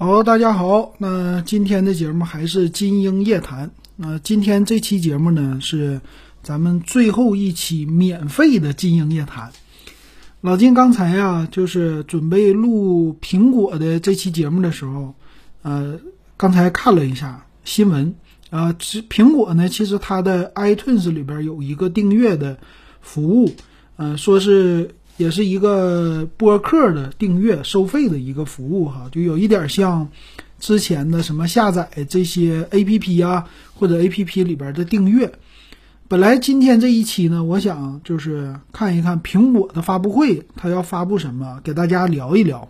好，大家好，那今天的节目还是金鹰夜谈。那今天这期节目呢，是咱们最后一期免费的金鹰夜谈。老金刚才呀，就是准备录苹果的这期节目的时候，呃，刚才看了一下新闻啊，其苹果呢，其实它的 iTunes 里边有一个订阅的服务，呃，说是。也是一个播客的订阅收费的一个服务哈，就有一点像之前的什么下载这些 A P P 啊，或者 A P P 里边的订阅。本来今天这一期呢，我想就是看一看苹果的发布会，它要发布什么，给大家聊一聊。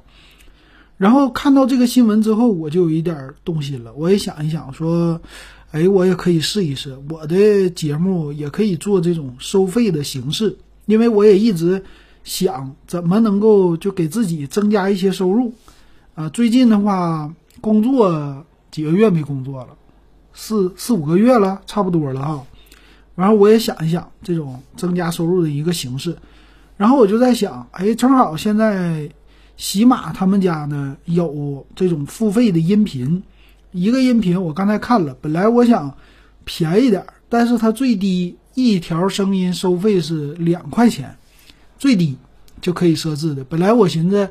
然后看到这个新闻之后，我就有一点动心了。我也想一想，说，哎，我也可以试一试，我的节目也可以做这种收费的形式，因为我也一直。想怎么能够就给自己增加一些收入，啊，最近的话工作几个月没工作了，四四五个月了，差不多了哈。然后我也想一想这种增加收入的一个形式，然后我就在想，哎，正好现在喜马他们家呢有这种付费的音频，一个音频我刚才看了，本来我想便宜点，但是它最低一条声音收费是两块钱。最低就可以设置的。本来我寻思，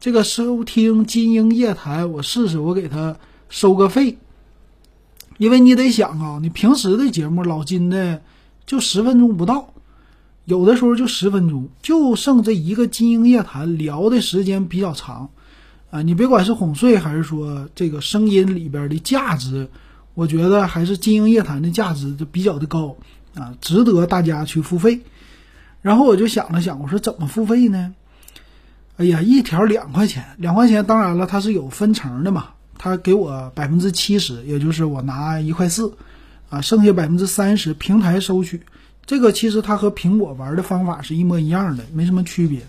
这个收听金鹰夜谈，我试试，我给他收个费。因为你得想啊，你平时的节目老金的就十分钟不到，有的时候就十分钟，就剩这一个金鹰夜谈聊的时间比较长啊。你别管是哄睡还是说这个声音里边的价值，我觉得还是金鹰夜谈的价值就比较的高啊，值得大家去付费。然后我就想了想，我说怎么付费呢？哎呀，一条两块钱，两块钱，当然了，它是有分成的嘛。他给我百分之七十，也就是我拿一块四，啊，剩下百分之三十平台收取。这个其实它和苹果玩的方法是一模一样的，没什么区别。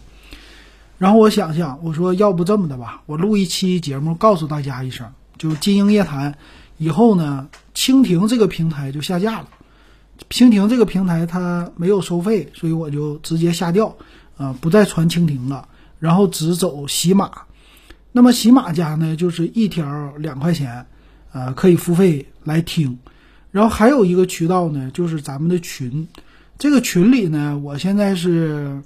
然后我想想，我说要不这么的吧，我录一期节目告诉大家一声，就金鹰夜谈以后呢，蜻蜓这个平台就下架了。蜻蜓这个平台它没有收费，所以我就直接下掉，啊，不再传蜻蜓了，然后只走喜马。那么喜马家呢，就是一条两块钱，呃，可以付费来听。然后还有一个渠道呢，就是咱们的群。这个群里呢，我现在是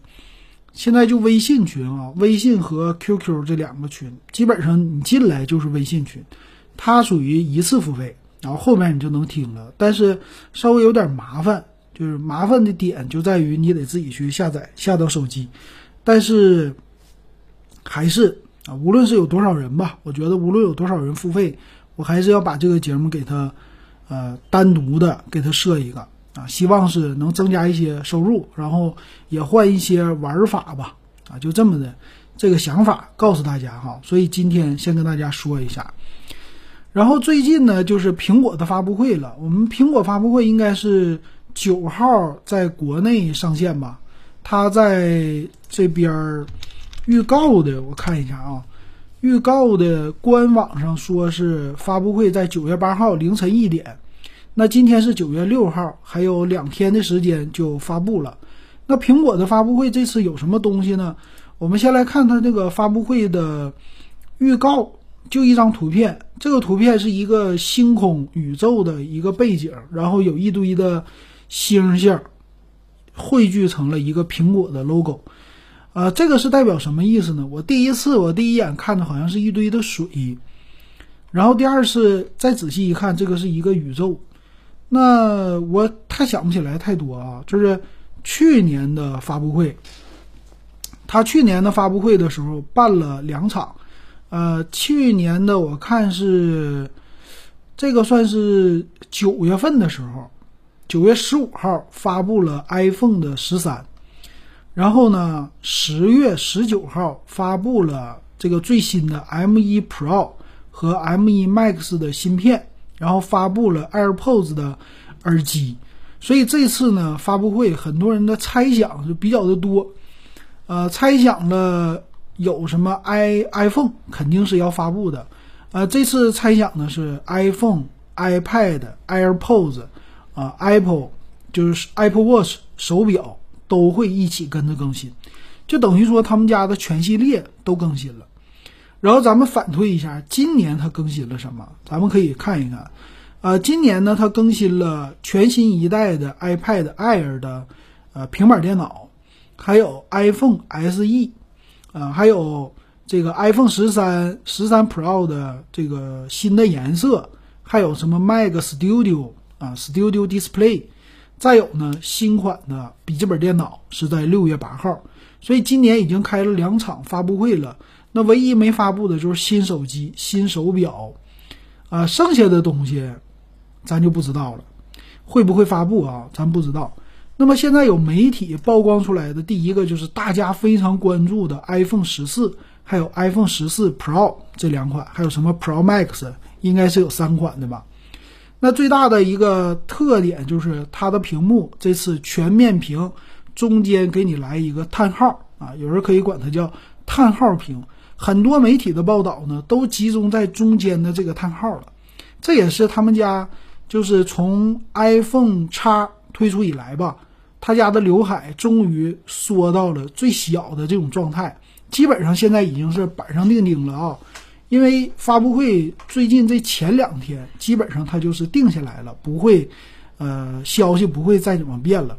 现在就微信群啊，微信和 QQ 这两个群，基本上你进来就是微信群，它属于一次付费。然后后面你就能听了，但是稍微有点麻烦，就是麻烦的点就在于你得自己去下载下到手机，但是还是啊，无论是有多少人吧，我觉得无论有多少人付费，我还是要把这个节目给他呃单独的给他设一个啊，希望是能增加一些收入，然后也换一些玩法吧啊，就这么的这个想法告诉大家哈，所以今天先跟大家说一下。然后最近呢，就是苹果的发布会了。我们苹果发布会应该是九号在国内上线吧？它在这边预告的，我看一下啊，预告的官网上说是发布会在九月八号凌晨一点。那今天是九月六号，还有两天的时间就发布了。那苹果的发布会这次有什么东西呢？我们先来看它这个发布会的预告。就一张图片，这个图片是一个星空宇宙的一个背景，然后有一堆的星星汇聚成了一个苹果的 logo。呃，这个是代表什么意思呢？我第一次我第一眼看的好像是一堆的水，然后第二次再仔细一看，这个是一个宇宙。那我太想不起来太多啊，就是去年的发布会，他去年的发布会的时候办了两场。呃，去年的我看是这个算是九月份的时候，九月十五号发布了 iPhone 的十三，然后呢，十月十九号发布了这个最新的 M1 Pro 和 M1 Max 的芯片，然后发布了 AirPods 的耳机，所以这次呢发布会很多人的猜想就比较的多，呃，猜想了。有什么 i iPhone 肯定是要发布的，呃，这次猜想呢是 iPhone、iPad、AirPods，啊，Apple 就是 Apple Watch 手表都会一起跟着更新，就等于说他们家的全系列都更新了。然后咱们反推一下，今年它更新了什么？咱们可以看一看。呃，今年呢，它更新了全新一代的 iPad Air 的呃平板电脑，还有 iPhone SE，呃，还有这个 iPhone 十三、十三 Pro 的这个新的颜色，还有什么 Mac Studio 啊，Studio Display，再有呢，新款的笔记本电脑是在六月八号，所以今年已经开了两场发布会了。那唯一没发布的就是新手机、新手表，啊，剩下的东西。咱就不知道了，会不会发布啊？咱不知道。那么现在有媒体曝光出来的第一个就是大家非常关注的 iPhone 十四，还有 iPhone 十四 Pro 这两款，还有什么 Pro Max，应该是有三款的吧？那最大的一个特点就是它的屏幕这次全面屏，中间给你来一个叹号啊，有人可以管它叫叹号屏。很多媒体的报道呢，都集中在中间的这个叹号了，这也是他们家。就是从 iPhone 叉推出以来吧，他家的刘海终于缩到了最小的这种状态，基本上现在已经是板上钉钉了啊！因为发布会最近这前两天，基本上它就是定下来了，不会，呃，消息不会再怎么变了，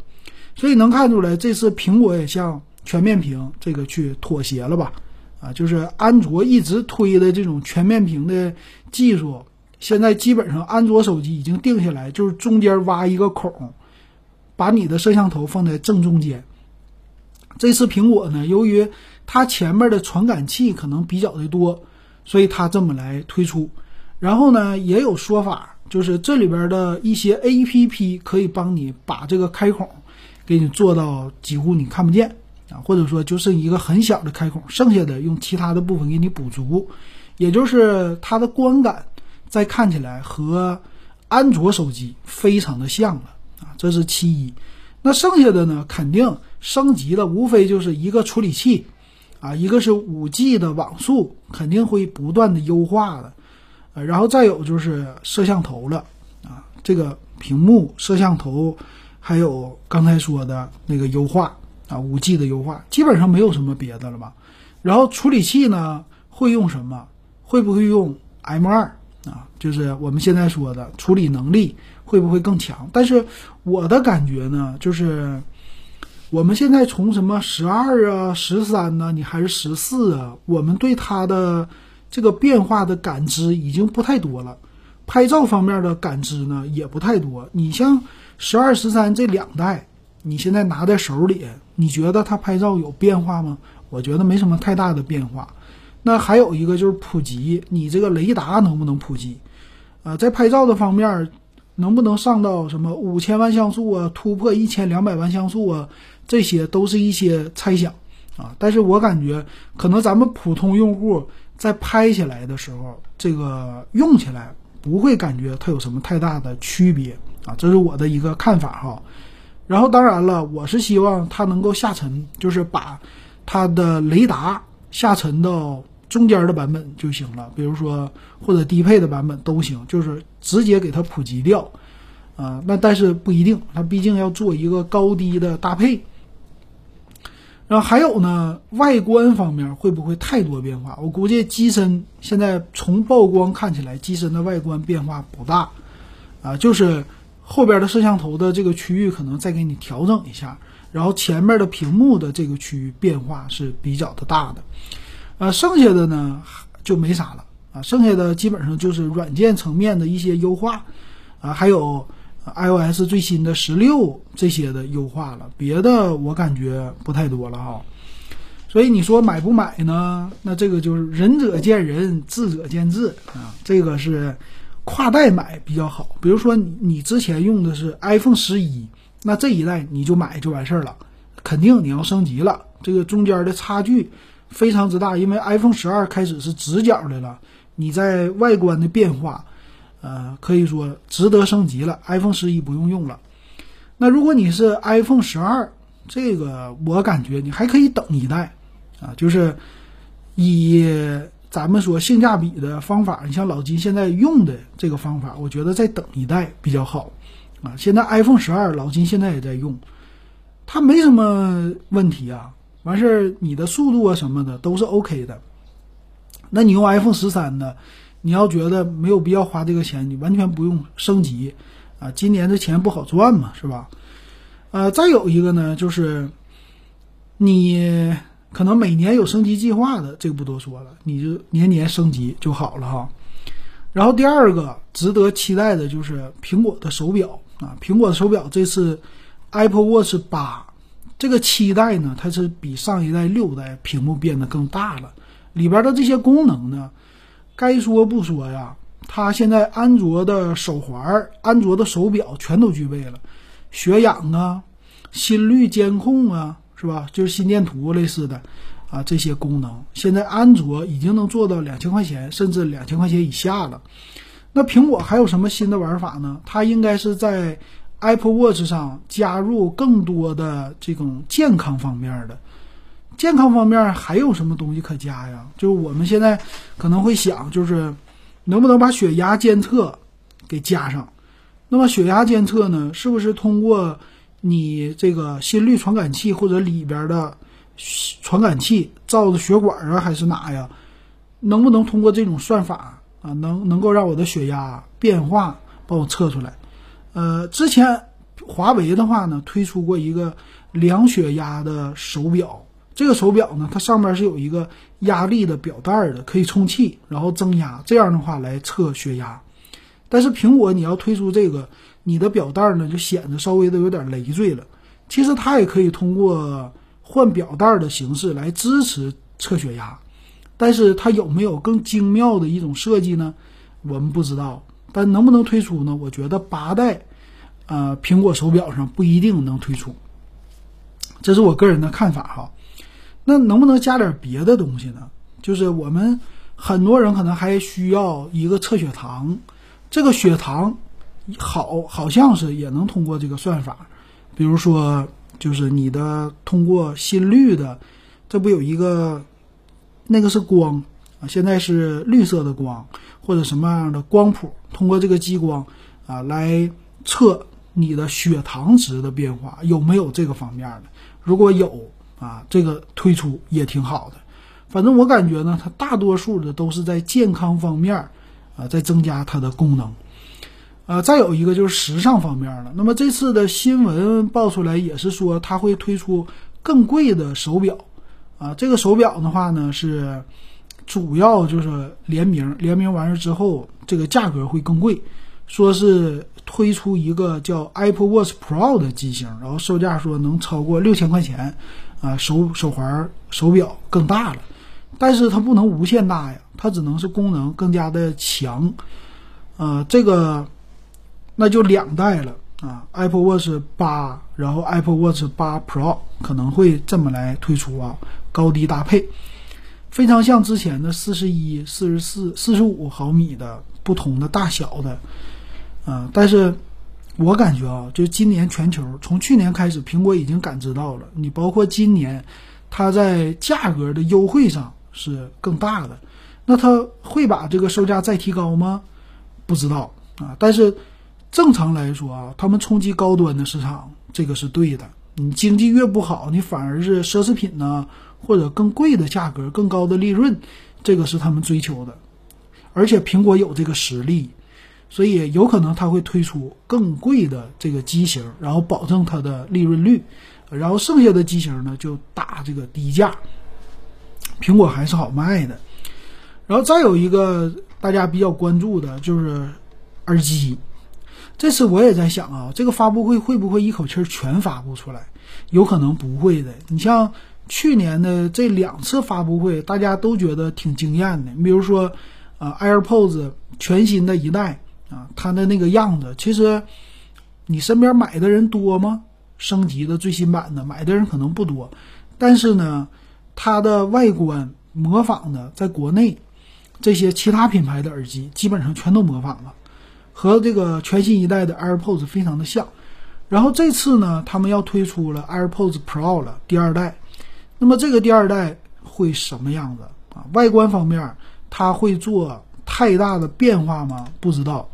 所以能看出来这次苹果也向全面屏这个去妥协了吧？啊，就是安卓一直推的这种全面屏的技术。现在基本上安卓手机已经定下来，就是中间挖一个孔，把你的摄像头放在正中间。这次苹果呢，由于它前面的传感器可能比较的多，所以它这么来推出。然后呢，也有说法，就是这里边的一些 A P P 可以帮你把这个开孔给你做到几乎你看不见啊，或者说就是一个很小的开孔，剩下的用其他的部分给你补足，也就是它的观感。再看起来和安卓手机非常的像了啊，这是其一。那剩下的呢，肯定升级的无非就是一个处理器啊，一个是五 G 的网速，肯定会不断的优化的。呃，然后再有就是摄像头了啊，这个屏幕、摄像头，还有刚才说的那个优化啊，五 G 的优化，基本上没有什么别的了吧？然后处理器呢，会用什么？会不会用 M 二？啊，就是我们现在说的处理能力会不会更强？但是我的感觉呢，就是我们现在从什么十二啊、十三呢，你还是十四啊，我们对它的这个变化的感知已经不太多了。拍照方面的感知呢，也不太多。你像十二、十三这两代，你现在拿在手里，你觉得它拍照有变化吗？我觉得没什么太大的变化。那还有一个就是普及，你这个雷达能不能普及？啊，在拍照的方面，能不能上到什么五千万像素啊，突破一千两百万像素啊？这些都是一些猜想啊。但是我感觉，可能咱们普通用户在拍起来的时候，这个用起来不会感觉它有什么太大的区别啊。这是我的一个看法哈。然后当然了，我是希望它能够下沉，就是把它的雷达下沉到。中间的版本就行了，比如说或者低配的版本都行，就是直接给它普及掉，啊，那但是不一定，它毕竟要做一个高低的搭配。然后还有呢，外观方面会不会太多变化？我估计机身现在从曝光看起来，机身的外观变化不大，啊，就是后边的摄像头的这个区域可能再给你调整一下，然后前面的屏幕的这个区域变化是比较的大的。呃，剩下的呢就没啥了啊，剩下的基本上就是软件层面的一些优化啊，还有 iOS 最新的十六这些的优化了，别的我感觉不太多了哈。所以你说买不买呢？那这个就是仁者见仁，智者见智啊。这个是跨代买比较好，比如说你你之前用的是 iPhone 十一，那这一代你就买就完事儿了，肯定你要升级了，这个中间的差距。非常之大，因为 iPhone 十二开始是直角的了，你在外观的变化，呃，可以说值得升级了。iPhone 十一不用用了。那如果你是 iPhone 十二，这个我感觉你还可以等一代，啊，就是以咱们说性价比的方法，你像老金现在用的这个方法，我觉得再等一代比较好，啊，现在 iPhone 十二老金现在也在用，它没什么问题啊。完事儿，你的速度啊什么的都是 OK 的。那你用 iPhone 十三的，你要觉得没有必要花这个钱，你完全不用升级啊。今年这钱不好赚嘛，是吧？呃，再有一个呢，就是你可能每年有升级计划的，这个不多说了，你就年年升级就好了哈。然后第二个值得期待的就是苹果的手表啊，苹果的手表这次 Apple Watch 八这个七代呢，它是比上一代六代屏幕变得更大了，里边的这些功能呢，该说不说呀，它现在安卓的手环、安卓的手表全都具备了，血氧啊、心率监控啊，是吧？就是心电图类似的。啊，这些功能现在安卓已经能做到两千块钱，甚至两千块钱以下了。那苹果还有什么新的玩法呢？它应该是在 Apple Watch 上加入更多的这种健康方面的。健康方面还有什么东西可加呀？就是我们现在可能会想，就是能不能把血压监测给加上？那么血压监测呢，是不是通过你这个心率传感器或者里边的？传感器照的血管啊，还是哪呀？能不能通过这种算法啊，能能够让我的血压变化帮我测出来？呃，之前华为的话呢，推出过一个量血压的手表，这个手表呢，它上面是有一个压力的表带的，可以充气，然后增压，这样的话来测血压。但是苹果你要推出这个，你的表带呢就显得稍微的有点累赘了。其实它也可以通过。换表带的形式来支持测血压，但是它有没有更精妙的一种设计呢？我们不知道。但能不能推出呢？我觉得八代，呃，苹果手表上不一定能推出。这是我个人的看法哈。那能不能加点别的东西呢？就是我们很多人可能还需要一个测血糖，这个血糖好好像是也能通过这个算法，比如说。就是你的通过心率的，这不有一个，那个是光啊，现在是绿色的光或者什么样的光谱，通过这个激光啊来测你的血糖值的变化有没有这个方面的？如果有啊，这个推出也挺好的。反正我感觉呢，它大多数的都是在健康方面啊，在增加它的功能。呃，再有一个就是时尚方面了。那么这次的新闻爆出来也是说，它会推出更贵的手表。啊，这个手表的话呢，是主要就是联名，联名完事之后，这个价格会更贵。说是推出一个叫 Apple Watch Pro 的机型，然后售价说能超过六千块钱。啊，手手环、手表更大了，但是它不能无限大呀，它只能是功能更加的强。呃，这个。那就两代了啊，Apple Watch 八，然后 Apple Watch 八 Pro 可能会这么来推出啊，高低搭配，非常像之前的四十一、四十四、四十五毫米的不同的大小的，啊，但是我感觉啊，就是今年全球从去年开始，苹果已经感知到了，你包括今年，它在价格的优惠上是更大的，那它会把这个售价再提高吗？不知道啊，但是。正常来说啊，他们冲击高端的市场，这个是对的。你经济越不好，你反而是奢侈品呢，或者更贵的价格、更高的利润，这个是他们追求的。而且苹果有这个实力，所以有可能他会推出更贵的这个机型，然后保证它的利润率，然后剩下的机型呢就打这个低价。苹果还是好卖的。然后再有一个大家比较关注的就是耳机。这次我也在想啊，这个发布会会不会一口气儿全发布出来？有可能不会的。你像去年的这两次发布会，大家都觉得挺惊艳的。你比如说，啊，AirPods 全新的一代啊，它的那个样子，其实你身边买的人多吗？升级的最新版的买的人可能不多，但是呢，它的外观模仿的，在国内这些其他品牌的耳机基本上全都模仿了。和这个全新一代的 AirPods 非常的像，然后这次呢，他们要推出了 AirPods Pro 了第二代，那么这个第二代会什么样子啊？外观方面，它会做太大的变化吗？不知道，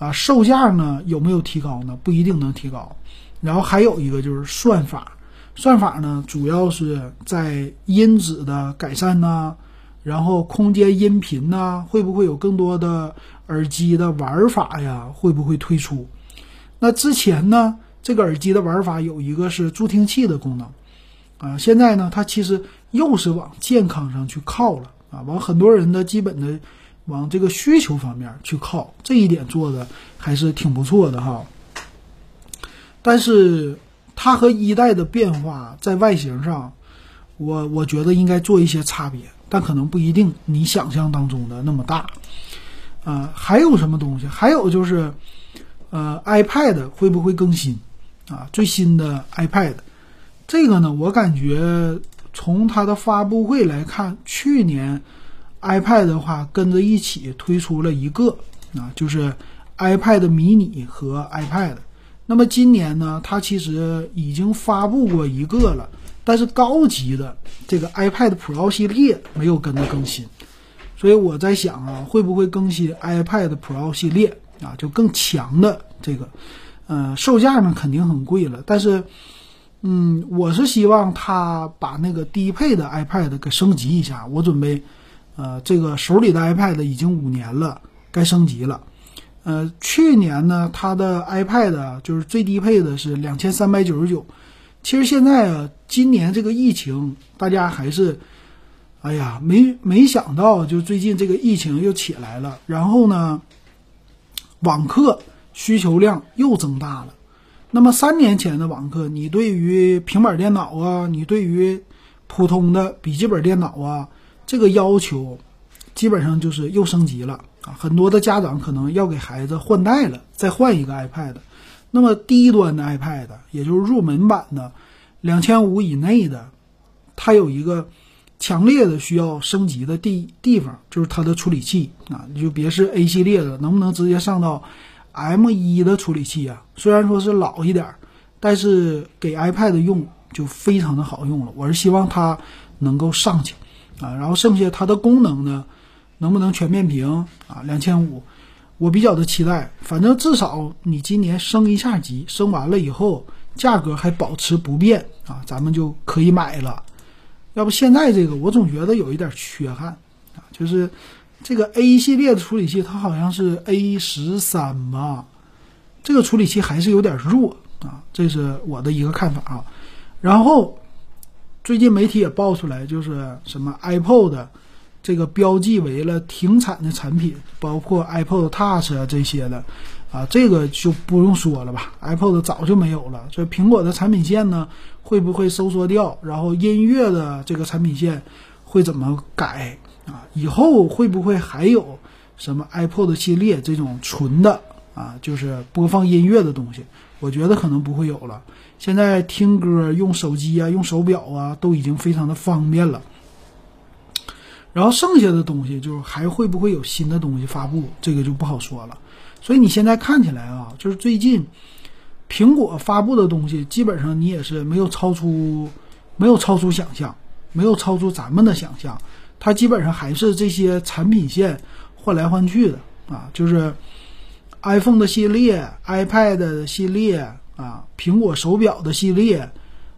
啊，售价呢有没有提高呢？不一定能提高。然后还有一个就是算法，算法呢主要是在音质的改善呐，然后空间音频呐，会不会有更多的耳机的玩法呀？会不会推出？那之前呢，这个耳机的玩法有一个是助听器的功能，啊，现在呢，它其实又是往健康上去靠了啊，往很多人的基本的往这个需求方面去靠，这一点做的还是挺不错的哈。但是它和一代的变化在外形上，我我觉得应该做一些差别，但可能不一定你想象当中的那么大。啊，还有什么东西？还有就是。呃，iPad 会不会更新啊？最新的 iPad，这个呢，我感觉从它的发布会来看，去年 iPad 的话跟着一起推出了一个啊，就是 iPad mini 和 iPad。那么今年呢，它其实已经发布过一个了，但是高级的这个 iPad Pro 系列没有跟着更新，所以我在想啊，会不会更新 iPad Pro 系列？啊，就更强的这个，呃，售价呢肯定很贵了。但是，嗯，我是希望他把那个低配的 iPad 给升级一下。我准备，呃，这个手里的 iPad 已经五年了，该升级了。呃，去年呢，它的 iPad 就是最低配的是两千三百九十九。其实现在啊，今年这个疫情，大家还是，哎呀，没没想到，就最近这个疫情又起来了。然后呢？网课需求量又增大了。那么三年前的网课，你对于平板电脑啊，你对于普通的笔记本电脑啊，这个要求基本上就是又升级了啊。很多的家长可能要给孩子换代了，再换一个 iPad。那么低端的 iPad，也就是入门版的两千五以内的，它有一个。强烈的需要升级的地地方就是它的处理器啊，你就别是 A 系列的，能不能直接上到 M 一的处理器啊？虽然说是老一点儿，但是给 iPad 用就非常的好用了。我是希望它能够上去啊，然后剩下它的功能呢，能不能全面屏啊？两千五，我比较的期待。反正至少你今年升一下级，升完了以后价格还保持不变啊，咱们就可以买了。要不现在这个我总觉得有一点缺憾啊，就是这个 A 系列的处理器，它好像是 A 十三吧，这个处理器还是有点弱啊，这是我的一个看法啊。然后最近媒体也爆出来，就是什么 iPod 这个标记为了停产的产品，包括 iPod Touch 啊这些的。啊，这个就不用说了吧，iPod 早就没有了。这苹果的产品线呢，会不会收缩掉？然后音乐的这个产品线会怎么改啊？以后会不会还有什么 iPod 系列这种纯的啊，就是播放音乐的东西？我觉得可能不会有了。现在听歌用手机啊，用手表啊，都已经非常的方便了。然后剩下的东西，就是还会不会有新的东西发布？这个就不好说了。所以你现在看起来啊，就是最近苹果发布的东西，基本上你也是没有超出，没有超出想象，没有超出咱们的想象。它基本上还是这些产品线换来换去的啊，就是 iPhone 的系列、iPad 的系列啊，苹果手表的系列，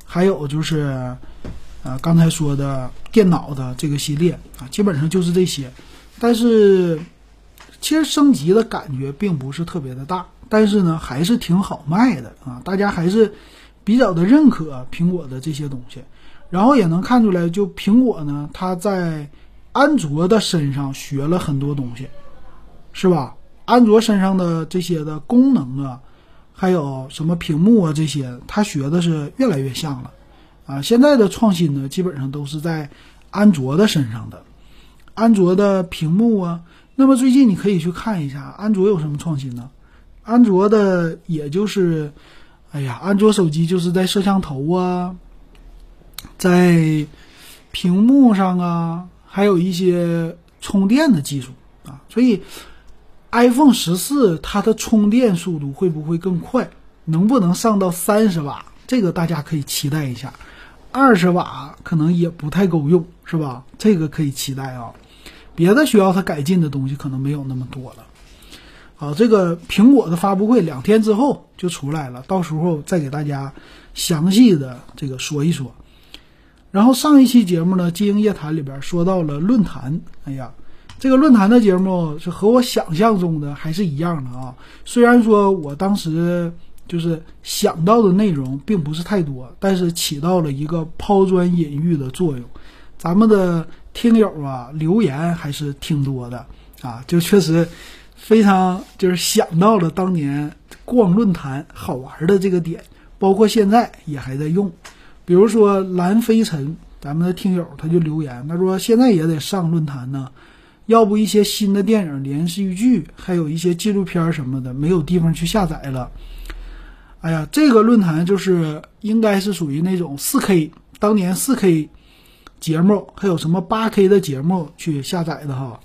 还有就是啊刚才说的电脑的这个系列啊，基本上就是这些，但是。其实升级的感觉并不是特别的大，但是呢，还是挺好卖的啊，大家还是比较的认可苹果的这些东西。然后也能看出来，就苹果呢，它在安卓的身上学了很多东西，是吧？安卓身上的这些的功能啊，还有什么屏幕啊这些，它学的是越来越像了啊。现在的创新呢，基本上都是在安卓的身上的，安卓的屏幕啊。那么最近你可以去看一下安卓有什么创新呢？安卓的也就是，哎呀，安卓手机就是在摄像头啊，在屏幕上啊，还有一些充电的技术啊。所以，iPhone 十四它的充电速度会不会更快？能不能上到三十瓦？这个大家可以期待一下。二十瓦可能也不太够用，是吧？这个可以期待啊。别的需要它改进的东西可能没有那么多了。好，这个苹果的发布会两天之后就出来了，到时候再给大家详细的这个说一说。然后上一期节目呢，《金鹰夜谈》里边说到了论坛，哎呀，这个论坛的节目是和我想象中的还是一样的啊。虽然说我当时就是想到的内容并不是太多，但是起到了一个抛砖引玉的作用。咱们的听友啊，留言还是挺多的啊，就确实非常就是想到了当年逛论坛好玩的这个点，包括现在也还在用。比如说蓝飞尘，咱们的听友他就留言，他说现在也得上论坛呢，要不一些新的电影、连续剧，还有一些纪录片什么的，没有地方去下载了。哎呀，这个论坛就是应该是属于那种四 K，当年四 K 节目，还有什么八 K 的节目去下载的哈。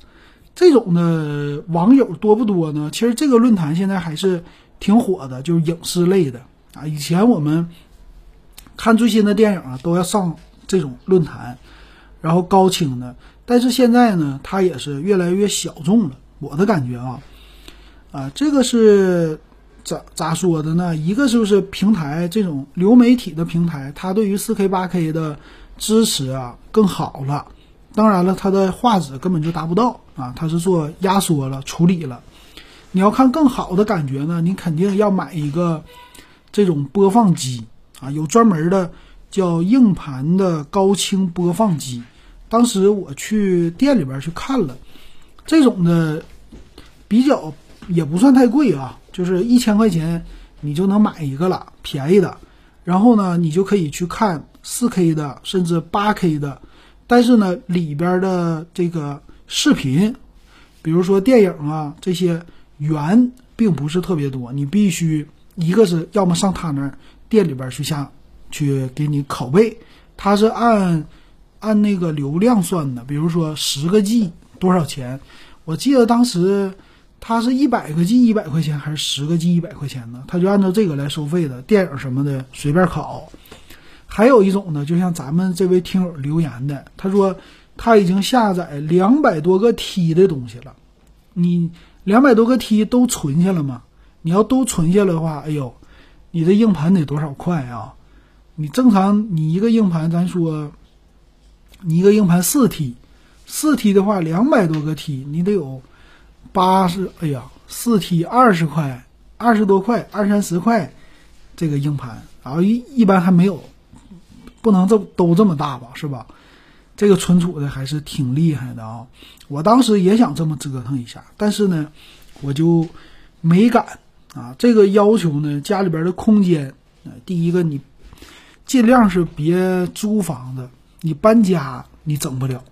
这种的网友多不多呢？其实这个论坛现在还是挺火的，就是影视类的啊。以前我们。看最新的电影啊，都要上这种论坛，然后高清的。但是现在呢，它也是越来越小众了。我的感觉啊，啊，这个是咋咋说的呢？一个就是平台这种流媒体的平台，它对于四 K、八 K 的支持啊更好了。当然了，它的画质根本就达不到啊，它是做压缩了、处理了。你要看更好的感觉呢，你肯定要买一个这种播放机。啊，有专门的叫硬盘的高清播放机。当时我去店里边去看了，这种的比较也不算太贵啊，就是一千块钱你就能买一个了，便宜的。然后呢，你就可以去看四 K 的，甚至八 K 的。但是呢，里边的这个视频，比如说电影啊这些源并不是特别多，你必须一个是要么上他那儿。店里边去下，去给你拷贝，它是按按那个流量算的。比如说十个 G 多少钱？我记得当时它是一百个 G 一百块钱，还是十个 G 一百块钱呢？他就按照这个来收费的。电影什么的随便拷。还有一种呢，就像咱们这位听友留言的，他说他已经下载两百多个 T 的东西了。你两百多个 T 都存下了吗？你要都存下的话，哎呦。你的硬盘得多少块啊？你正常你一个硬盘，咱说，你一个硬盘四 T，四 T 的话两百多个 T，你得有八十，哎呀，四 T 二十块，二十多块，二三十块，这个硬盘，然后一一般还没有，不能这都这么大吧，是吧？这个存储的还是挺厉害的啊！我当时也想这么折腾一下，但是呢，我就没敢。啊，这个要求呢，家里边的空间，呃，第一个你尽量是别租房子，你搬家你整不了，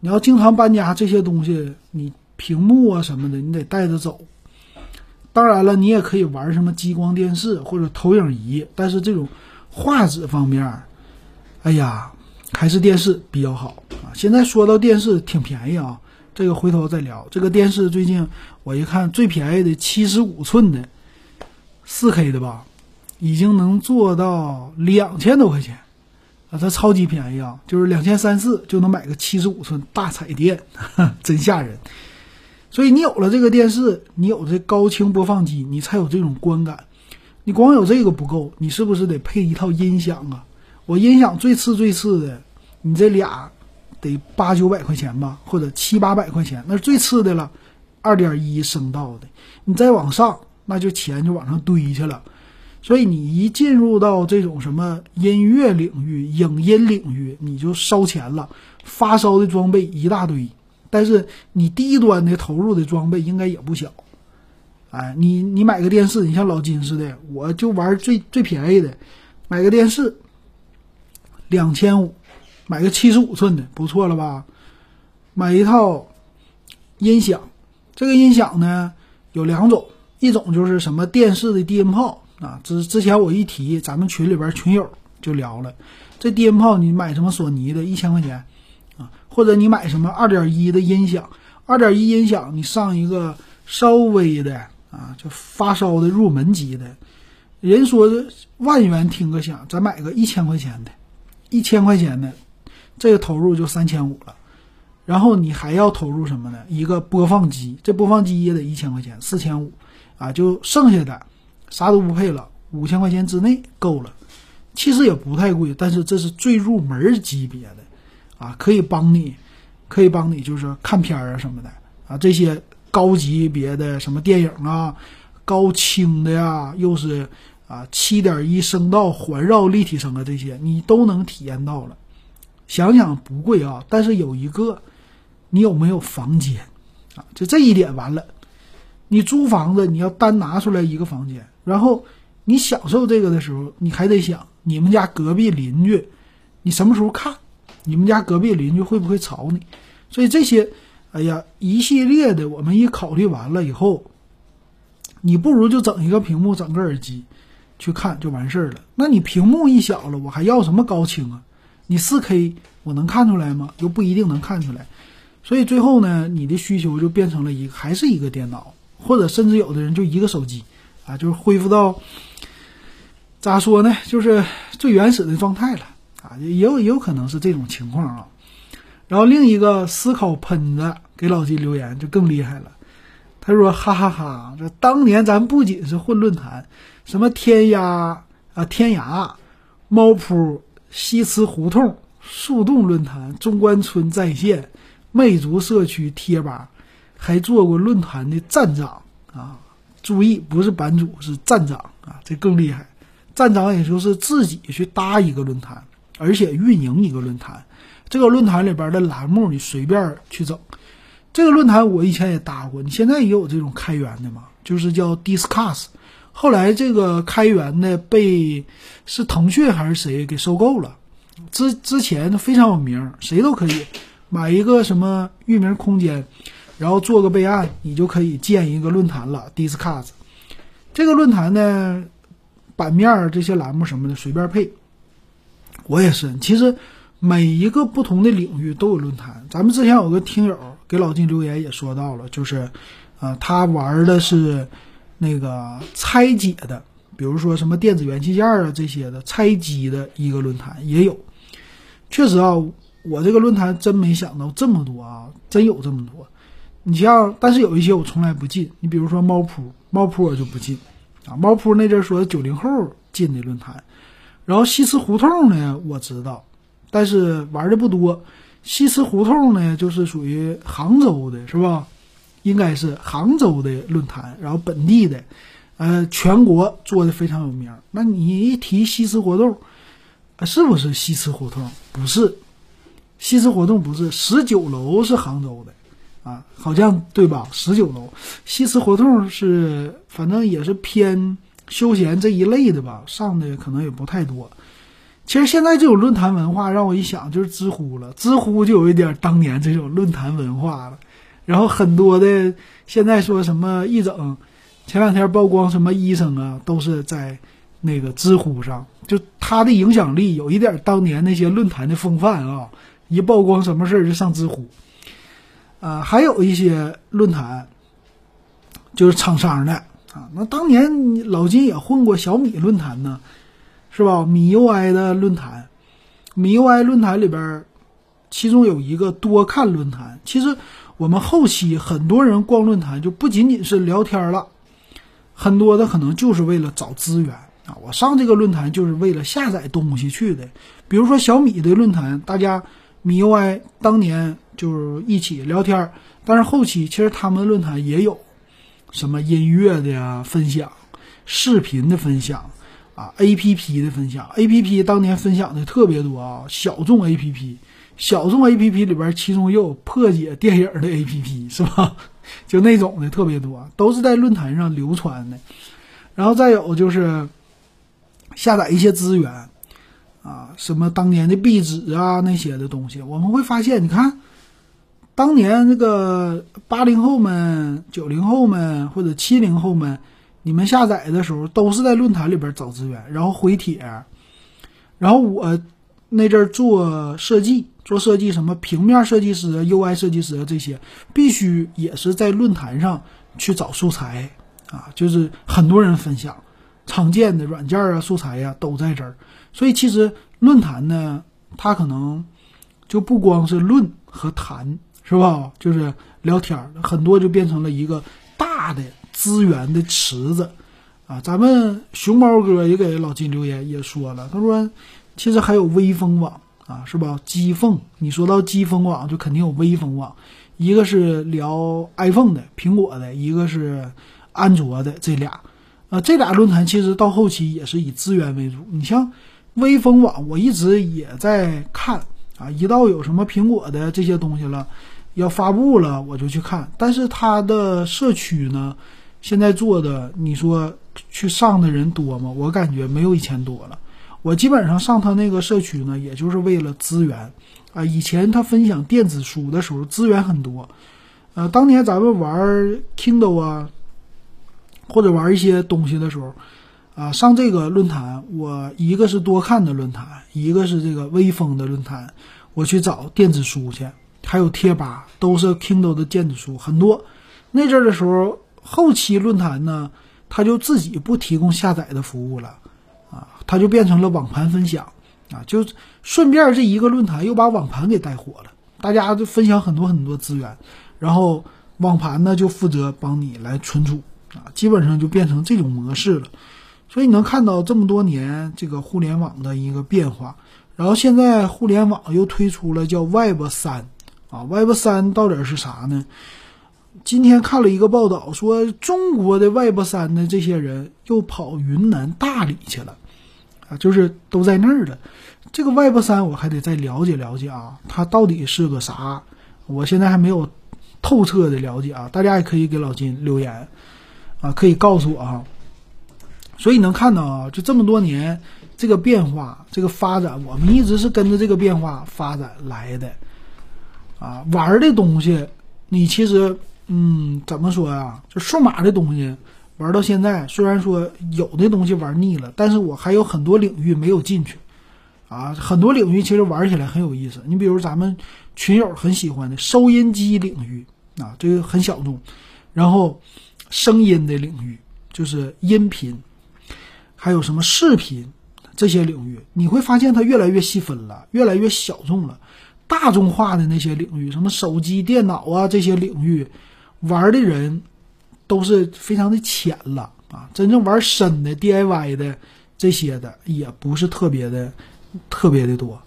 你要经常搬家，这些东西你屏幕啊什么的你得带着走。当然了，你也可以玩什么激光电视或者投影仪，但是这种画质方面，哎呀，还是电视比较好啊。现在说到电视挺便宜啊。这个回头再聊。这个电视最近我一看，最便宜的七十五寸的，四 K 的吧，已经能做到两千多块钱，啊，它超级便宜啊，就是两千三四就能买个七十五寸大彩电，真吓人。所以你有了这个电视，你有这高清播放机，你才有这种观感。你光有这个不够，你是不是得配一套音响啊？我音响最次最次的，你这俩。得八九百块钱吧，或者七八百块钱，那是最次的了。二点一声道的，你再往上，那就钱就往上堆去了。所以你一进入到这种什么音乐领域、影音领域，你就烧钱了，发烧的装备一大堆。但是你低端的投入的装备应该也不小。哎，你你买个电视，你像老金似的，我就玩最最便宜的，买个电视两千五。买个七十五寸的，不错了吧？买一套音响，这个音响呢有两种，一种就是什么电视的低音炮啊。之之前我一提，咱们群里边群友就聊了，这低音炮你买什么索尼的，一千块钱啊，或者你买什么二点一的音响，二点一音响你上一个稍微的啊，就发烧的入门级的，人说万元听个响，咱买个一千块钱的，一千块钱的。这个投入就三千五了，然后你还要投入什么呢？一个播放机，这播放机也得一千块钱，四千五，啊，就剩下的啥都不配了，五千块钱之内够了。其实也不太贵，但是这是最入门级别的，啊，可以帮你，可以帮你就是看片儿啊什么的啊，这些高级别的什么电影啊，高清的呀，又是啊七点一声道环绕立体声啊，这些你都能体验到了。想想不贵啊，但是有一个，你有没有房间啊？就这一点完了，你租房子你要单拿出来一个房间，然后你享受这个的时候，你还得想。你们家隔壁邻居，你什么时候看？你们家隔壁邻居会不会吵你？所以这些，哎呀，一系列的，我们一考虑完了以后，你不如就整一个屏幕，整个耳机去看就完事儿了。那你屏幕一小了，我还要什么高清啊？你四 K 我能看出来吗？又不一定能看出来。所以最后呢，你的需求就变成了一个，还是一个电脑，或者甚至有的人就一个手机啊，就是恢复到。咋说呢？就是最原始的状态了啊，也有也有可能是这种情况啊。然后另一个思考喷子给老金留言就更厉害了，他说：“哈哈哈，这当年咱不仅是混论坛，什么天涯啊、天涯、猫扑、西祠胡同、树洞论坛、中关村在线、魅族社区贴吧，还做过论坛的站长啊。注意，不是版主，是站长啊，这更厉害。”站长也就是自己去搭一个论坛，而且运营一个论坛。这个论坛里边的栏目你随便去整。这个论坛我以前也搭过，你现在也有这种开源的嘛？就是叫 Discuss。后来这个开源的被是腾讯还是谁给收购了？之之前非常有名，谁都可以买一个什么域名空间，然后做个备案，你就可以建一个论坛了。Discuss 这个论坛呢？版面这些栏目什么的随便配，我也是。其实每一个不同的领域都有论坛。咱们之前有个听友给老金留言也说到了，就是，呃，他玩的是那个拆解的，比如说什么电子元器件啊这些的拆机的一个论坛也有。确实啊，我这个论坛真没想到这么多啊，真有这么多。你像，但是有一些我从来不进。你比如说猫扑，猫扑我就不进。啊，猫扑那阵说九零后进的论坛，然后西祠胡同呢，我知道，但是玩的不多。西祠胡同呢，就是属于杭州的，是吧？应该是杭州的论坛，然后本地的，呃，全国做的非常有名。那你一提西祠胡同，是不是西祠胡同？不是，西祠胡同不是，十九楼是杭州的。啊，好像对吧？十九楼西祠胡同是，反正也是偏休闲这一类的吧，上的可能也不太多。其实现在这种论坛文化，让我一想就是知乎了，知乎就有一点当年这种论坛文化了。然后很多的现在说什么一整，前两天曝光什么医生啊，都是在那个知乎上，就他的影响力有一点当年那些论坛的风范啊，一曝光什么事儿就上知乎。啊，还有一些论坛，就是厂商的啊。那当年老金也混过小米论坛呢，是吧？米 UI 的论坛，米 UI 论坛里边，其中有一个多看论坛。其实我们后期很多人逛论坛，就不仅仅是聊天了，很多的可能就是为了找资源啊。我上这个论坛就是为了下载东西去的。比如说小米的论坛，大家米 UI 当年。就是一起聊天，但是后期其实他们论坛也有什么音乐的呀分享、视频的分享啊、A P P 的分享。A P P 当年分享的特别多啊，小众 A P P，小众 A P P 里边其中又有破解电影的 A P P 是吧？就那种的特别多，都是在论坛上流传的。然后再有就是下载一些资源啊，什么当年的壁纸啊那些的东西，我们会发现，你看。当年那个八零后们、九零后们或者七零后们，你们下载的时候都是在论坛里边找资源，然后回帖。然后我那阵儿做设计，做设计什么平面设计师、UI 设计师啊这些，必须也是在论坛上去找素材啊，就是很多人分享常见的软件啊、素材呀都在这儿。所以其实论坛呢，它可能就不光是论和谈。是吧？就是聊天儿，很多就变成了一个大的资源的池子，啊，咱们熊猫哥也给老金留言也说了，他说其实还有微风网啊，是吧？机凤，你说到机风网，就肯定有微风网，一个是聊 iPhone 的苹果的，一个是安卓的，这俩啊，这俩论坛其实到后期也是以资源为主。你像微风网，我一直也在看啊，一到有什么苹果的这些东西了。要发布了，我就去看。但是它的社区呢，现在做的，你说去上的人多吗？我感觉没有以前多了。我基本上上他那个社区呢，也就是为了资源啊。以前他分享电子书的时候，资源很多。呃，当年咱们玩 Kindle 啊，或者玩一些东西的时候，啊，上这个论坛，我一个是多看的论坛，一个是这个微风的论坛，我去找电子书去。还有贴吧，都是 Kindle 的电子书很多。那阵儿的时候，后期论坛呢，他就自己不提供下载的服务了，它就变成了网盘分享，啊，就顺便这一个论坛又把网盘给带火了。大家就分享很多很多资源，然后网盘呢就负责帮你来存储，啊，基本上就变成这种模式了。所以你能看到这么多年这个互联网的一个变化。然后现在互联网又推出了叫 Web 三。啊，Web 三到底是啥呢？今天看了一个报道，说中国的 Web 三的这些人又跑云南大理去了，就是都在那儿了。这个 Web 三我还得再了解了解啊，它到底是个啥？我现在还没有透彻的了解啊。大家也可以给老金留言啊，可以告诉我啊。所以能看到啊，就这么多年这个变化、这个发展，我们一直是跟着这个变化发展来的。啊，玩的东西，你其实，嗯，怎么说呀？就数码的东西，玩到现在，虽然说有的东西玩腻了，但是我还有很多领域没有进去，啊，很多领域其实玩起来很有意思。你比如咱们群友很喜欢的收音机领域，啊，这个很小众，然后声音的领域，就是音频，还有什么视频这些领域，你会发现它越来越细分了，越来越小众了。大众化的那些领域，什么手机、电脑啊这些领域，玩的人都是非常的浅了啊。真正玩深的 DIY 的这些的也不是特别的特别的多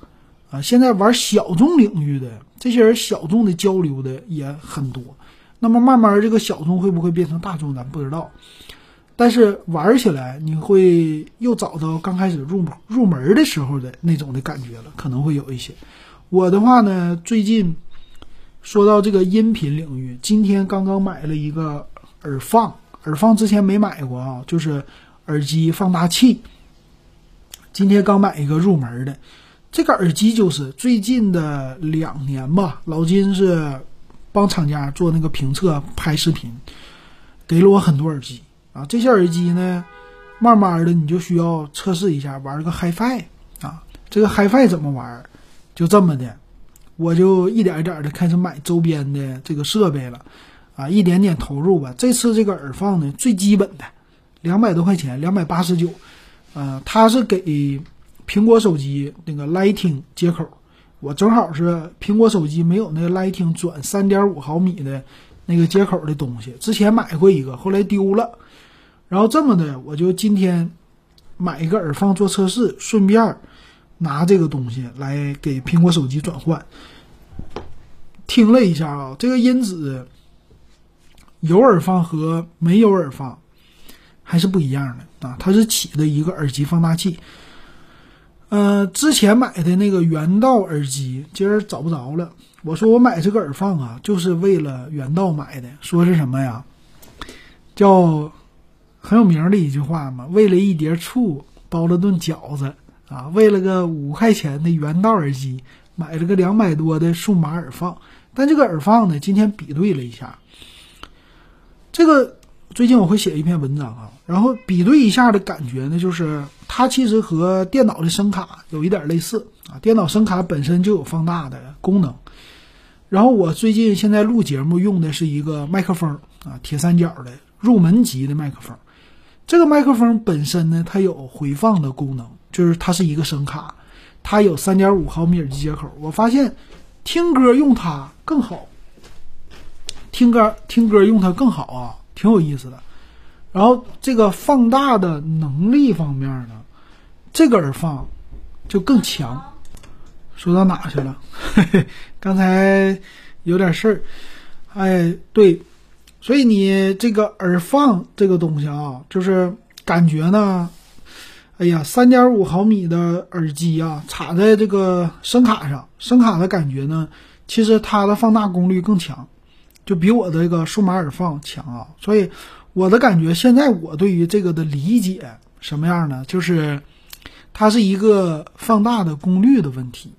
啊。现在玩小众领域的这些人，小众的交流的也很多。那么慢慢这个小众会不会变成大众，咱不知道。但是玩起来你会又找到刚开始入入门的时候的那种的感觉了，可能会有一些。我的话呢，最近说到这个音频领域，今天刚刚买了一个耳放，耳放之前没买过啊，就是耳机放大器。今天刚买一个入门的，这个耳机就是最近的两年吧，老金是帮厂家做那个评测、拍视频，给了我很多耳机啊。这些耳机呢，慢慢的你就需要测试一下，玩个 HiFi 啊，这个 HiFi 怎么玩？就这么的，我就一点一点的开始买周边的这个设备了，啊，一点点投入吧。这次这个耳放呢，最基本的，两百多块钱，两百八十九，呃，它是给苹果手机那个 Lightning 接口，我正好是苹果手机没有那个 Lightning 转三点五毫米的那个接口的东西，之前买过一个，后来丢了，然后这么的，我就今天买一个耳放做测试，顺便。拿这个东西来给苹果手机转换，听了一下啊，这个音质有耳放和没有耳放还是不一样的啊。它是起的一个耳机放大器。呃，之前买的那个原道耳机今儿找不着了。我说我买这个耳放啊，就是为了原道买的。说是什么呀？叫很有名的一句话嘛，为了一碟醋包了顿饺子。啊，为了个五块钱的原道耳机，买了个两百多的数码耳放。但这个耳放呢，今天比对了一下，这个最近我会写一篇文章啊，然后比对一下的感觉呢，就是它其实和电脑的声卡有一点类似啊。电脑声卡本身就有放大的功能。然后我最近现在录节目用的是一个麦克风啊，铁三角的入门级的麦克风。这个麦克风本身呢，它有回放的功能。就是它是一个声卡，它有三点五毫米耳机接口。我发现听歌用它更好，听歌听歌用它更好啊，挺有意思的。然后这个放大的能力方面呢，这个耳放就更强。说到哪去了？嘿嘿刚才有点事儿。哎，对，所以你这个耳放这个东西啊，就是感觉呢，哎呀，三点五毫米的耳机啊，插在这个声卡上，声卡的感觉呢，其实它的放大功率更强，就比我这个数码耳放强啊。所以我的感觉，现在我对于这个的理解什么样呢？就是它是一个放大的功率的问题。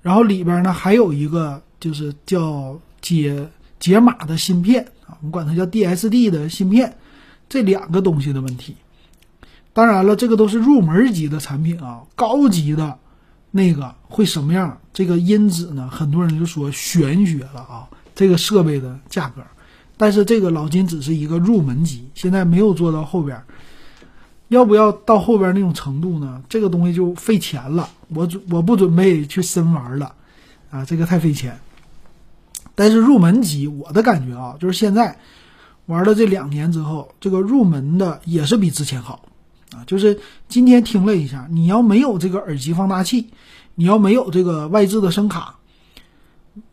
然后里边呢还有一个就是叫解解码的芯片啊，我们管它叫 DSD 的芯片，这两个东西的问题。当然了，这个都是入门级的产品啊，高级的那个会什么样？这个因子呢，很多人就说玄学了啊，这个设备的价格。但是这个老金只是一个入门级，现在没有做到后边。要不要到后边那种程度呢？这个东西就费钱了。我准我不准备去深玩了，啊，这个太费钱。但是入门级，我的感觉啊，就是现在玩了这两年之后，这个入门的也是比之前好，啊，就是今天听了一下，你要没有这个耳机放大器，你要没有这个外置的声卡，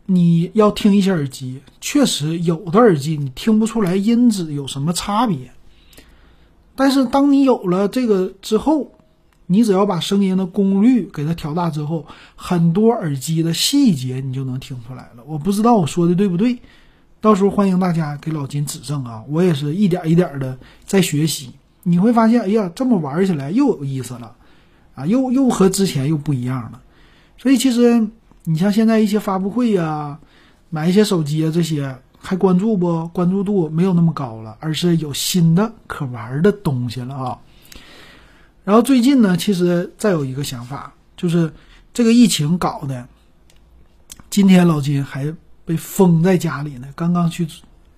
你要听一些耳机，确实有的耳机你听不出来音质有什么差别。但是当你有了这个之后，你只要把声音的功率给它调大之后，很多耳机的细节你就能听出来了。我不知道我说的对不对，到时候欢迎大家给老金指正啊！我也是一点一点的在学习，你会发现，哎呀，这么玩起来又有意思了，啊，又又和之前又不一样了。所以其实你像现在一些发布会呀，买一些手机啊这些。还关注不？关注度没有那么高了，而是有新的可玩的东西了啊。然后最近呢，其实再有一个想法，就是这个疫情搞的，今天老金还被封在家里呢，刚刚去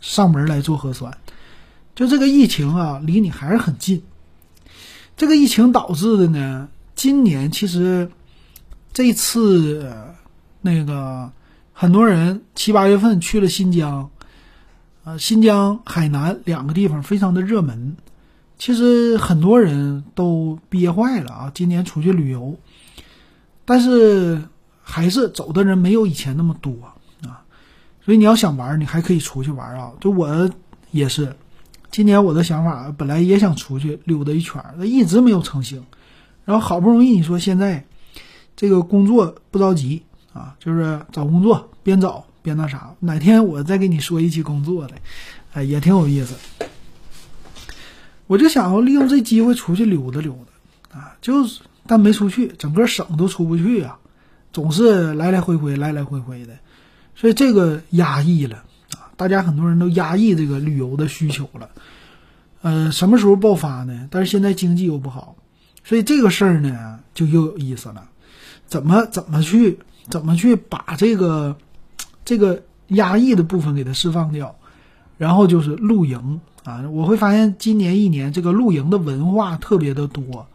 上门来做核酸。就这个疫情啊，离你还是很近。这个疫情导致的呢，今年其实这次那个很多人七八月份去了新疆。呃，新疆、海南两个地方非常的热门，其实很多人都憋坏了啊。今年出去旅游，但是还是走的人没有以前那么多啊。所以你要想玩，你还可以出去玩啊。就我也是，今年我的想法本来也想出去溜达一圈，那一直没有成型。然后好不容易你说现在这个工作不着急啊，就是找工作边找。边那啥，哪天我再给你说一期工作的，哎，也挺有意思。我就想要利用这机会出去溜达溜达啊，就是但没出去，整个省都出不去啊，总是来来回回，来来回回的，所以这个压抑了啊，大家很多人都压抑这个旅游的需求了。呃，什么时候爆发呢？但是现在经济又不好，所以这个事儿呢就又有意思了，怎么怎么去怎么去把这个。这个压抑的部分给它释放掉，然后就是露营啊！我会发现今年一年这个露营的文化特别的多，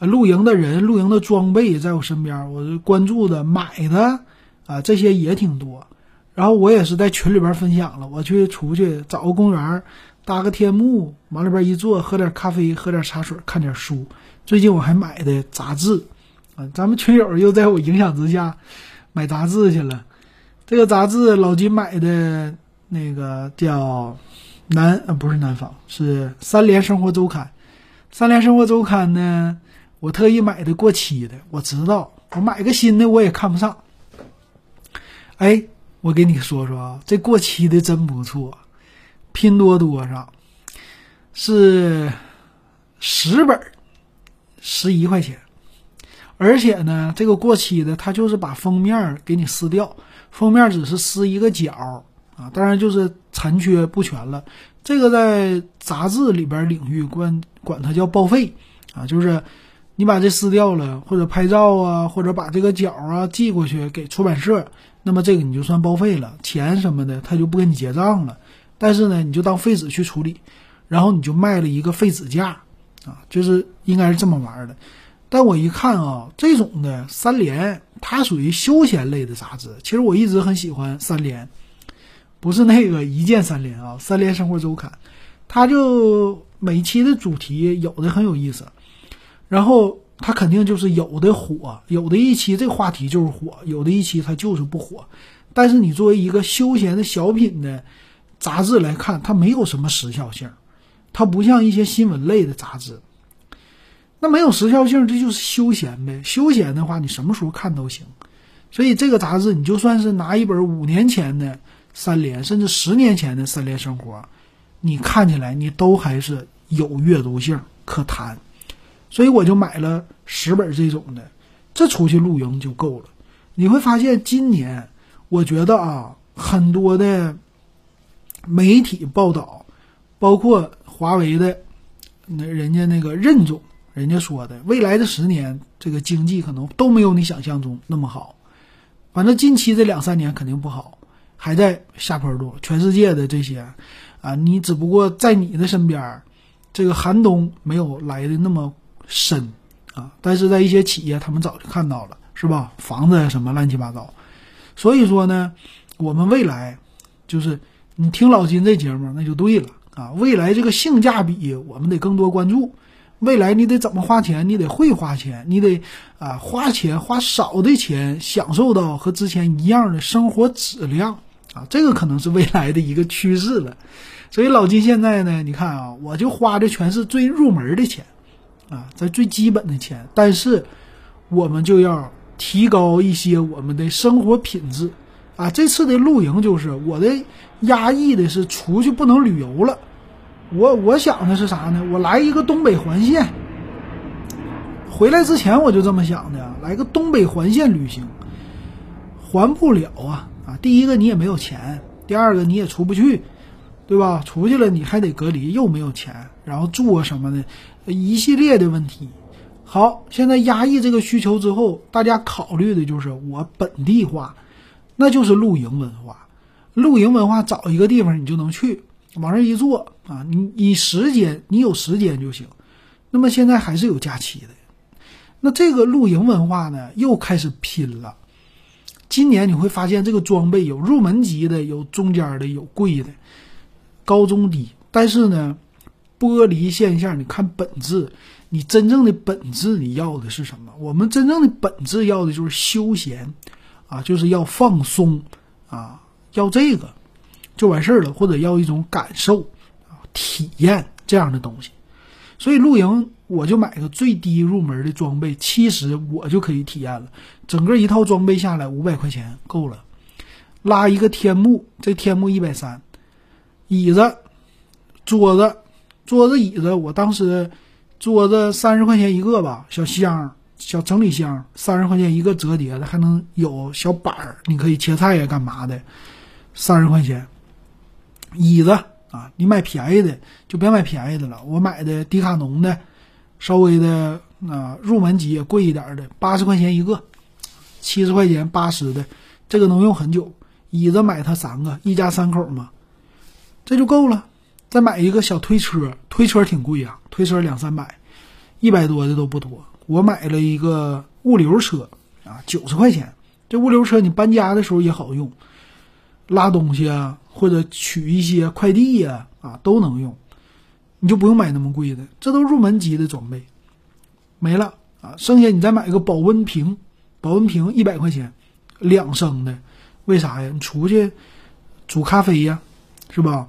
露营的人、露营的装备在我身边，我关注的、买的啊这些也挺多。然后我也是在群里边分享了，我去出去找个公园，搭个天幕，往里边一坐，喝点咖啡，喝点茶水，看点书。最近我还买的杂志咱们群友又在我影响之下买杂志去了。这个杂志老金买的那个叫南呃不是南方是三联生活周刊，三联生活周刊呢，我特意买的过期的，我知道我买个新的我也看不上。哎，我给你说说啊，这过期的真不错，拼多多上是十本，十一块钱，而且呢，这个过期的它就是把封面给你撕掉。封面只是撕一个角啊，当然就是残缺不全了。这个在杂志里边领域管管它叫报废啊，就是你把这撕掉了，或者拍照啊，或者把这个角啊寄过去给出版社，那么这个你就算报废了，钱什么的他就不给你结账了。但是呢，你就当废纸去处理，然后你就卖了一个废纸价啊，就是应该是这么玩的。但我一看啊，这种的三联。它属于休闲类的杂志，其实我一直很喜欢三联，不是那个一键三连啊，三联生活周刊，它就每期的主题有的很有意思，然后它肯定就是有的火，有的一期这话题就是火，有的一期它就是不火。但是你作为一个休闲的小品的杂志来看，它没有什么时效性，它不像一些新闻类的杂志。那没有时效性，这就是休闲呗。休闲的话，你什么时候看都行。所以这个杂志，你就算是拿一本五年前的三联，甚至十年前的三联生活，你看起来你都还是有阅读性可谈。所以我就买了十本这种的，这出去露营就够了。你会发现，今年我觉得啊，很多的媒体报道，包括华为的那人家那个任总。人家说的，未来的十年，这个经济可能都没有你想象中那么好。反正近期这两三年肯定不好，还在下坡路。全世界的这些，啊，你只不过在你的身边，这个寒冬没有来的那么深啊。但是在一些企业，他们早就看到了，是吧？房子什么乱七八糟。所以说呢，我们未来就是你听老金这节目，那就对了啊。未来这个性价比，我们得更多关注。未来你得怎么花钱？你得会花钱，你得啊花钱花少的钱，享受到和之前一样的生活质量啊，这个可能是未来的一个趋势了。所以老金现在呢，你看啊，我就花的全是最入门的钱啊，在最基本的钱，但是我们就要提高一些我们的生活品质啊。这次的露营就是我的压抑的是出去不能旅游了。我我想的是啥呢？我来一个东北环线，回来之前我就这么想的，来个东北环线旅行，还不了啊啊！第一个你也没有钱，第二个你也出不去，对吧？出去了你还得隔离，又没有钱，然后住啊什么的，一系列的问题。好，现在压抑这个需求之后，大家考虑的就是我本地化，那就是露营文化。露营文化找一个地方你就能去。往这一坐啊，你你时间，你有时间就行。那么现在还是有假期的，那这个露营文化呢，又开始拼了。今年你会发现，这个装备有入门级的，有中间的，有贵的，高中低。但是呢，剥离现象，你看本质，你真正的本质你要的是什么？我们真正的本质要的就是休闲啊，就是要放松啊，要这个。就完事儿了，或者要一种感受啊、体验这样的东西，所以露营我就买个最低入门的装备，其实我就可以体验了。整个一套装备下来五百块钱够了，拉一个天幕，这天幕一百三，椅子、桌子、桌子、椅子，我当时桌子三十块钱一个吧，小箱、小整理箱三十块钱一个折叠的，还能有小板儿，你可以切菜呀、干嘛的，三十块钱。椅子啊，你买便宜的就别买便宜的了。我买的迪卡侬的，稍微的啊入门级也贵一点的，八十块钱一个，七十块钱八十的，这个能用很久。椅子买它三个，一家三口嘛，这就够了。再买一个小推车，推车挺贵啊，推车两三百，一百多的都不多。我买了一个物流车啊，九十块钱。这物流车你搬家的时候也好用，拉东西啊。或者取一些快递呀，啊都能用，你就不用买那么贵的，这都入门级的装备，没了啊，剩下你再买个保温瓶，保温瓶一百块钱，两升的，为啥呀？你出去煮咖啡呀，是吧？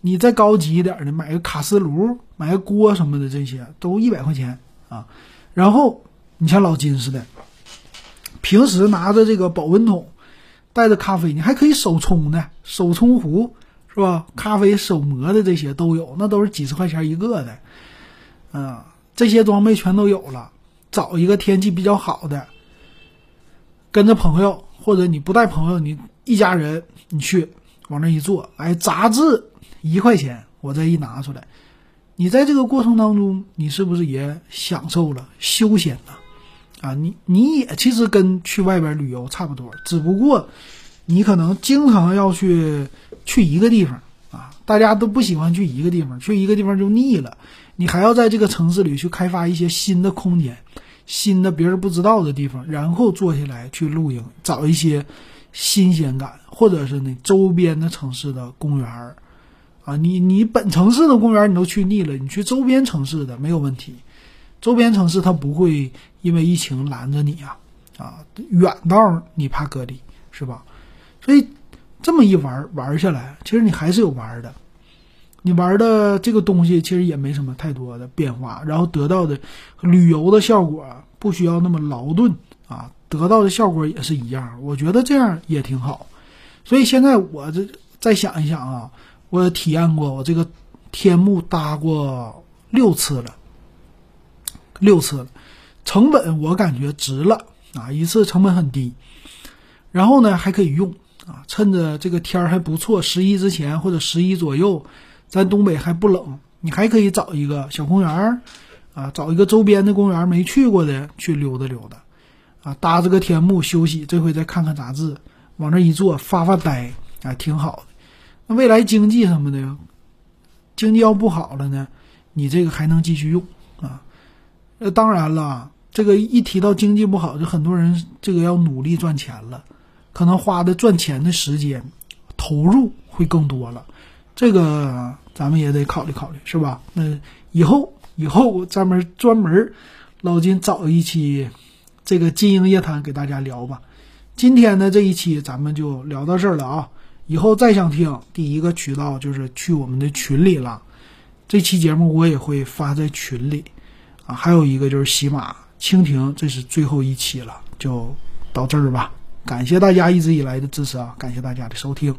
你再高级一点的，买个卡式炉，买个锅什么的，这些都一百块钱啊。然后你像老金似的，平时拿着这个保温桶。带着咖啡，你还可以手冲的，手冲壶是吧？咖啡手磨的这些都有，那都是几十块钱一个的，嗯，这些装备全都有了。找一个天气比较好的，跟着朋友，或者你不带朋友，你一家人，你去往那一坐，哎，杂志一块钱，我这一拿出来，你在这个过程当中，你是不是也享受了休闲呢？啊，你你也其实跟去外边旅游差不多，只不过你可能经常要去去一个地方啊，大家都不喜欢去一个地方，去一个地方就腻了。你还要在这个城市里去开发一些新的空间，新的别人不知道的地方，然后坐下来去露营，找一些新鲜感，或者是那周边的城市的公园儿啊，你你本城市的公园你都去腻了，你去周边城市的没有问题。周边城市它不会因为疫情拦着你呀，啊，远道你怕隔离是吧？所以这么一玩玩下来，其实你还是有玩的。你玩的这个东西其实也没什么太多的变化，然后得到的旅游的效果不需要那么劳顿啊，得到的效果也是一样。我觉得这样也挺好。所以现在我这再想一想啊，我体验过，我这个天幕搭过六次了。六次了，成本我感觉值了啊！一次成本很低，然后呢还可以用啊！趁着这个天儿还不错，十一之前或者十一左右，咱东北还不冷，你还可以找一个小公园儿啊，找一个周边的公园没去过的去溜达溜达啊，搭着个天幕休息，这回再看看杂志，往这一坐发发呆啊，挺好的。那未来经济什么的，经济要不好了呢，你这个还能继续用。那当然了，这个一提到经济不好，就很多人这个要努力赚钱了，可能花的赚钱的时间投入会更多了，这个咱们也得考虑考虑，是吧？那以后以后咱们专门老金找一期这个金鹰夜谈给大家聊吧。今天的这一期咱们就聊到这儿了啊！以后再想听，第一个渠道就是去我们的群里了，这期节目我也会发在群里。啊，还有一个就是喜马、蜻蜓，这是最后一期了，就到这儿吧。感谢大家一直以来的支持啊，感谢大家的收听。